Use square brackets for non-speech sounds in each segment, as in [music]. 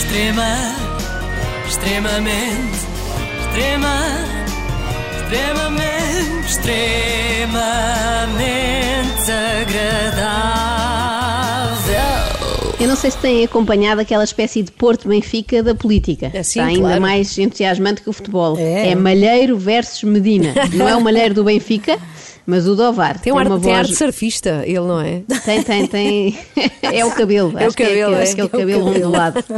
Extrema, extremamente, extrema, extremamente, extremamente agradável. Eu não sei se têm acompanhado aquela espécie de Porto Benfica da política. É, sim, Está ainda claro. mais entusiasmante que o futebol. É. Malheiro versus Medina. [laughs] Não é o Malheiro do Benfica, mas o do Ovar. Tem, um ar, uma tem ar voz... de surfista, ele não é? Tem, tem, tem. [laughs] É o cabelo. É o que cabelo, é, é. é É o cabelo cabelo. ondulado. [laughs]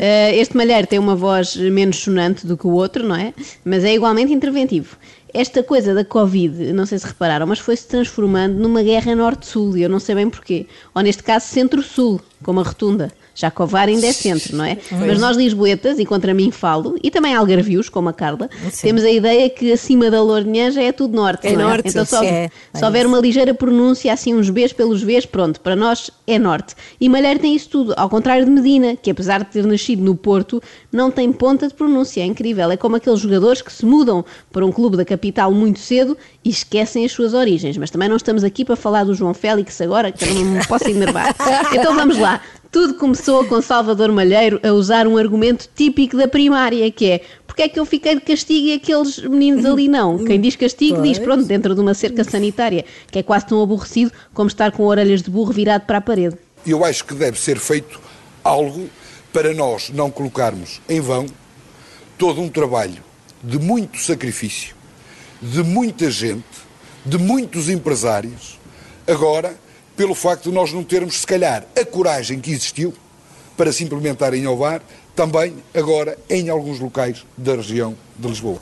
Eh, este malheiro tem uma voz menos sonante do que o outro, não é? Mas é igualmente interventivo. Esta coisa da Covid, não sei se repararam, mas foi-se transformando numa guerra norte-sul e eu não sei bem porquê. Ou neste caso centro-sul, como a rotunda. Já que Ovar ainda é centro, não é? Mas nós lisboetas, e contra mim falo, e também algarvios, como a Carla, temos a ideia que acima da Lourinhã já é tudo norte, É não é? norte, Então só, é, se houver uma ligeira pronúncia, assim uns Bs pelos Vs, pronto, para nós é norte. E Malheiro tem isso tudo, ao contrário de Medina, que apesar de ter nascido no Porto, não tem ponta de pronúncia, é incrível. É como aqueles jogadores que se mudam para um clube da capital muito cedo e esquecem as suas origens. Mas também não estamos aqui para falar do João Félix agora, que eu não me posso enervar. [laughs] Então vamos lá. Tudo começou com Salvador Malheiro a usar um argumento típico da primária, que é porque é que eu fiquei de castigo e aqueles meninos ali não? [laughs] Quem diz castigo diz, pronto, dentro de uma cerca sanitária, que é quase tão aborrecido como estar com orelhas de burro virado para a parede. Eu acho que deve ser feito algo para nós não colocarmos em vão todo um trabalho de muito sacrifício, de muita gente, de muitos empresários, agora, pelo facto de nós não termos, se calhar, a coragem que existiu para se implementar em Ovar, também agora em alguns locais da região de Lisboa.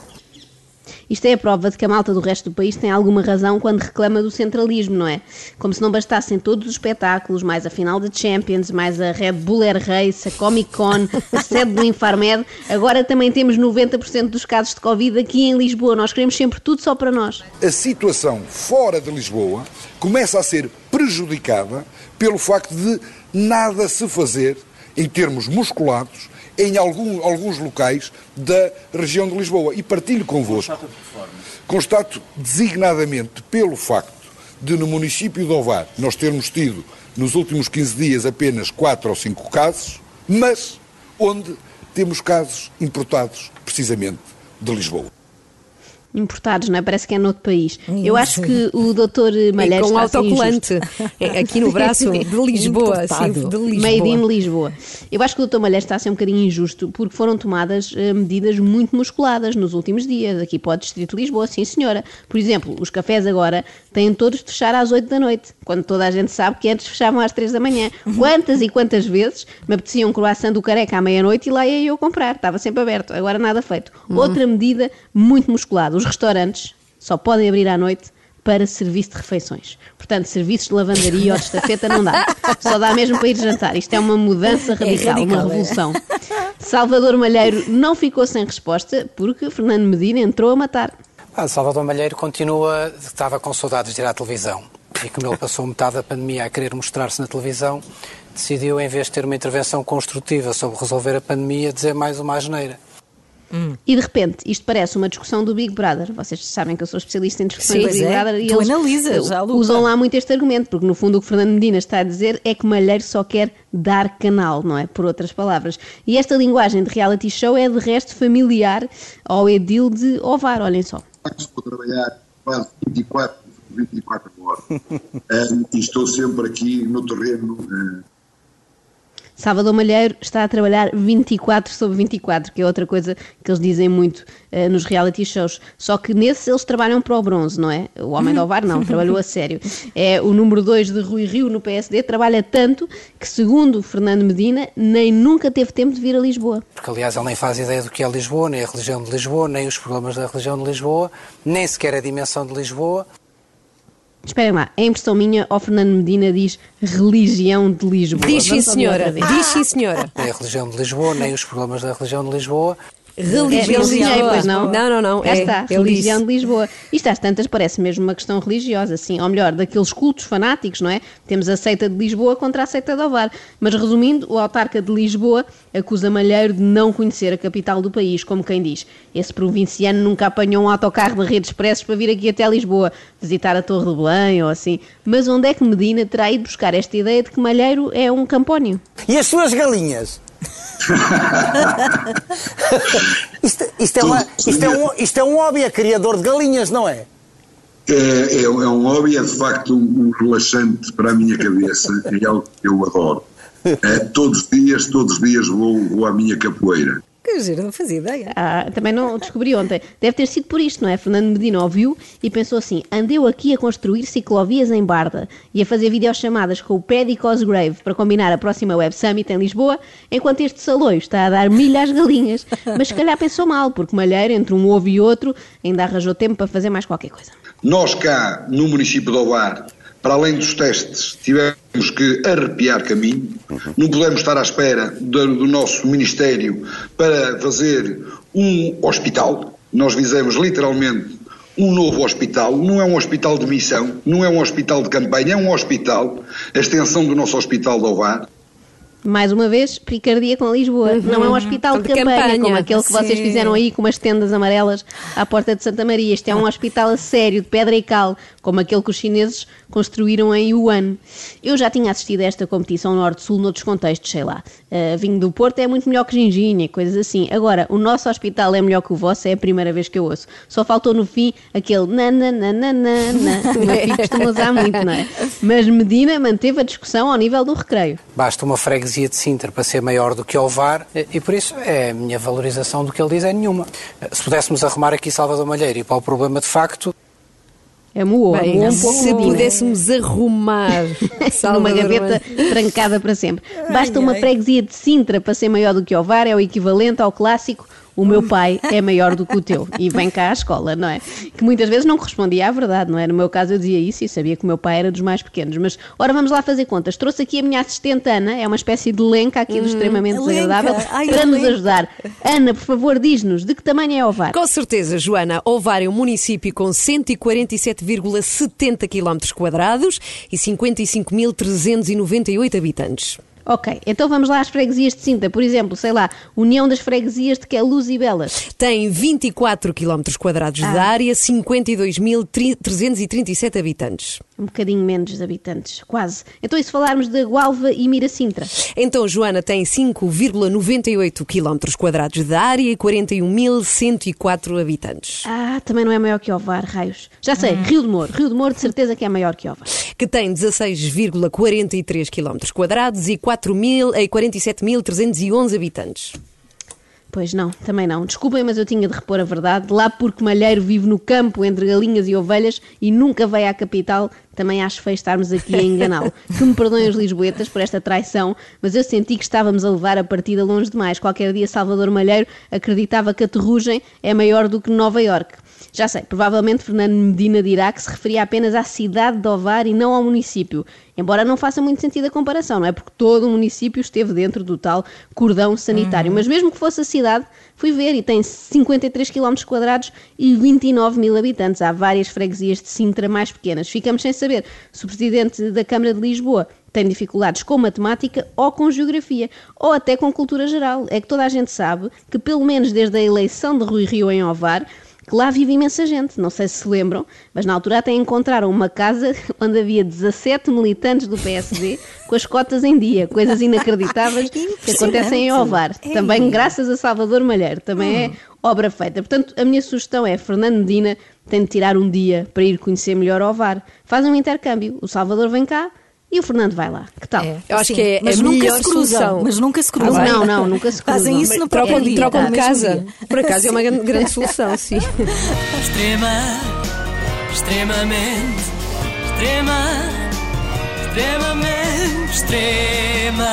Isto é a prova de que a malta do resto do país tem alguma razão quando reclama do centralismo, não é? Como se não bastassem todos os espetáculos, mais a final de Champions, mais a Red Bull Air Race, a Comic Con, a sede do Infarmed, agora também temos 90% dos casos de Covid aqui em Lisboa. Nós queremos sempre tudo só para nós. a situação fora de Lisboa começa a ser prejudicada pelo facto de nada se fazer em termos musculados em algum- alguns locais da região de Lisboa. E partilho convosco. Constato designadamente pelo facto de no município de Ovar nós termos tido nos últimos 15 dias apenas 4 ou 5 casos, mas onde temos casos importados precisamente de Lisboa. Importados, não é? Parece que é noutro país. Eu acho que o doutor Malheiro E com está a ser injusto. autocolante [laughs] é, aqui no braço de [laughs] Lisboa, sim, de Lisboa. Made in Lisboa. Eu acho que o Dr. Malheiro está a ser um bocadinho injusto porque foram tomadas eh, medidas muito musculadas nos últimos dias, aqui para o Distrito de Lisboa, sim senhora. Por exemplo, os cafés agora têm todos de fechar às 8 da noite, quando toda a gente sabe que antes fechavam às 3 da manhã. Quantas e quantas vezes me apetecia um croissant do careca à meia-noite e lá ia eu comprar, estava sempre aberto, agora nada feito. Outra medida muito musculada, os restaurantes só podem abrir à noite para serviço de refeições. Portanto, serviços de lavandaria ou de estafeta não dá. Só dá mesmo para ir jantar. Isto é uma mudança radical, radical, uma é. revolução. Salvador Malheiro não ficou sem resposta porque Fernando Medina entrou a matar. Ah, Salvador Malheiro continua, estava com saudades de ir à televisão. E como ele passou metade da pandemia a querer mostrar-se na televisão, decidiu, em vez de ter uma intervenção construtiva sobre resolver a pandemia, dizer mais uma asneira. E de repente, isto parece uma discussão do Big Brother. Vocês sabem que eu sou especialista em discussões Sim, do Big é. Brother e Tu eles analisas eh, usam lá muito este argumento, porque no fundo o que Fernando Medina está a dizer é que Malheiro só quer dar canal, não é? Por outras palavras. E esta linguagem de reality show é de resto familiar ao edil de Ovar, olhem só. Estou a trabalhar quase 24, 24 horas. Um, [laughs] e estou sempre aqui no terreno. uh, Salvador Malheiro está a trabalhar 24 sobre 24, que é outra coisa que eles dizem muito eh, nos reality shows. Só que nesses eles trabalham para o bronze, não é? O Homem do Ovar não, [laughs] trabalhou a sério. É o número 2 de Rui Rio no PSD, trabalha tanto que, segundo Fernando Medina, nem nunca teve tempo de vir a Lisboa. Porque, aliás, ele nem faz ideia do que é Lisboa, nem a religião de Lisboa, nem os problemas da religião de Lisboa, nem sequer a dimensão de Lisboa. Esperem lá, é impressão minha, o Fernando Medina diz religião de Lisboa. Diz sim, senhora. Diz sim, senhora. Nem a religião de Lisboa, nem os problemas da religião de Lisboa. Religião É, Lisboa. pois não? Não, não, não. É, está, religião disse. de Lisboa. Isto às tantas parece mesmo uma questão religiosa, assim, ou melhor, daqueles cultos fanáticos, não é? Temos a seita de Lisboa contra a seita de Ovar. Mas resumindo, o autarca de Lisboa acusa Malheiro de não conhecer a capital do país, como quem diz. Esse provinciano nunca apanhou um autocarro de redes expressos para vir aqui até Lisboa, visitar a Torre de Belém ou assim. Mas onde é que Medina terá ido buscar esta ideia de que Malheiro é um campónio? E as suas galinhas? [laughs] Isto, isto é uma- isto, é um, isto é um hobby, é criador de galinhas, não é? É, é, é um hobby, é de facto um, um relaxante para a minha cabeça, é algo que eu adoro. É, todos os dias, todos os dias vou, vou à minha capoeira. Que giro, não fazia ideia. Ah, também não descobri ontem. Deve ter sido por isto, não é? Fernando Medina ouviu e pensou assim: andeu aqui a construir ciclovias em Barda e a fazer videochamadas com o Paddy Cosgrave para combinar a próxima Web Summit em Lisboa, enquanto este saloio está a dar milha às galinhas. Mas se calhar pensou mal, porque Malheiro, entre um ovo e outro, ainda arranjou tempo para fazer mais qualquer coisa. Nós cá, no município de Ovar, para além dos testes, tivemos que arrepiar caminho. Não podemos estar à espera do, do nosso Ministério para fazer um hospital. Nós fizemos literalmente um novo hospital. Não é um hospital de missão, não é um hospital de campanha, é um hospital, a extensão do nosso hospital de Ovar. Mais uma vez, picardia com Lisboa. Não é um hospital de, De campanha, campanha, como aquele que vocês sim. fizeram aí com umas tendas amarelas à porta de Santa Maria. Isto é um hospital a sério, de pedra e cal, como aquele que os chineses construíram em Wuhan. Eu já tinha assistido a esta competição Norte-Sul noutros contextos, sei lá. Uh, vinho do Porto é muito melhor que ginginha, e coisas assim. Agora, o nosso hospital é melhor que o vosso, é a primeira vez que eu ouço. Só faltou no fim aquele nananana, que o meu filho costuma usar muito, não é? Mas Medina manteve a discussão ao nível do recreio. Basta uma freguesia de Sintra para ser maior do que Ovar e por isso é a minha valorização do que ele diz é nenhuma. Se pudéssemos arrumar aqui Salvador Malheiro e para o problema de facto, É moô, Bem, um se pouco, é? pudéssemos arrumar [laughs] numa gaveta trancada para sempre. Basta uma freguesia de Sintra para ser maior do que Ovar, é o equivalente ao clássico o meu pai é maior do que o teu e vem cá à escola, não é? Que muitas vezes não correspondia à verdade, não é? No meu caso eu dizia isso e sabia que o meu pai era dos mais pequenos. Mas, ora, vamos lá fazer contas. Trouxe aqui a minha assistente Ana, é uma espécie de lenca aqui do extremamente lenca. desagradável, Ai, para nos lenca. ajudar. Ana, por favor, diz-nos de que tamanho é Ovar? Com certeza, Joana. Ovar é um município com 147,70 km quadrados e 55.398 habitantes. Ok, então vamos lá às freguesias de Sintra. Por exemplo, sei lá, União das Freguesias de Queluz e Belas. Tem 24 km quadrados de área, 52.337 habitantes. Um bocadinho menos de habitantes, quase. Então, e se falarmos de Gualva e Miracintra? Então, Joana tem 5,98 km quadrados de área e 41.104 habitantes. Ah, também não é maior que Ovar, raios. Já sei, Hum. Rio de Moro. Rio de Moro de certeza que é maior que Ovar. Que tem 16,43 km quadrados e 4.000 e 47.311 habitantes. Pois não, também não. Desculpem, mas eu tinha de repor a verdade. Lá porque Malheiro vive no campo entre galinhas e ovelhas e nunca veio à capital, também acho feio estarmos aqui a enganá-lo. [laughs] Que me perdoem os lisboetas por esta traição, mas eu senti que estávamos a levar a partida longe demais. Qualquer dia Salvador Malheiro acreditava que a Terrugem é maior do que Nova Iorque. Já sei, provavelmente Fernando Medina dirá que se referia apenas à cidade de Ovar e não ao município. Embora não faça muito sentido a comparação, não é? Porque todo o município esteve dentro do tal cordão sanitário. Mas mesmo que fosse a cidade, fui ver e tem 53 km quadrados e 29 mil habitantes. Há várias freguesias de Sintra mais pequenas. Ficamos sem saber se o presidente da Câmara de Lisboa tem dificuldades com matemática ou com geografia, ou até com cultura geral. É que toda a gente sabe que, pelo menos desde a eleição de Rui Rio em Ovar, que lá vive imensa gente, não sei se se lembram, mas na altura até encontraram uma casa [laughs] onde havia 17 militantes do PSD com as cotas em dia, coisas inacreditáveis [laughs] que acontecem em Ovar. É. Também graças a Salvador Malheiro, também é obra feita. Portanto, a minha sugestão é, Fernando Medina tem de tirar um dia para ir conhecer melhor Ovar. Fazem um intercâmbio, o Salvador vem cá e o Fernando vai lá. Que tal? É. Eu acho Sim, que é mas a nunca melhor se cruzam, solução. Mas nunca se Ah, cruzam. não, não, nunca se cruzam. Fazem isso no Trocam, próprio dia. trocam de casa. dia. Por acaso é uma grande, grande solução, [laughs] sim. Extrema, extremamente, extrema, extremamente, extremamente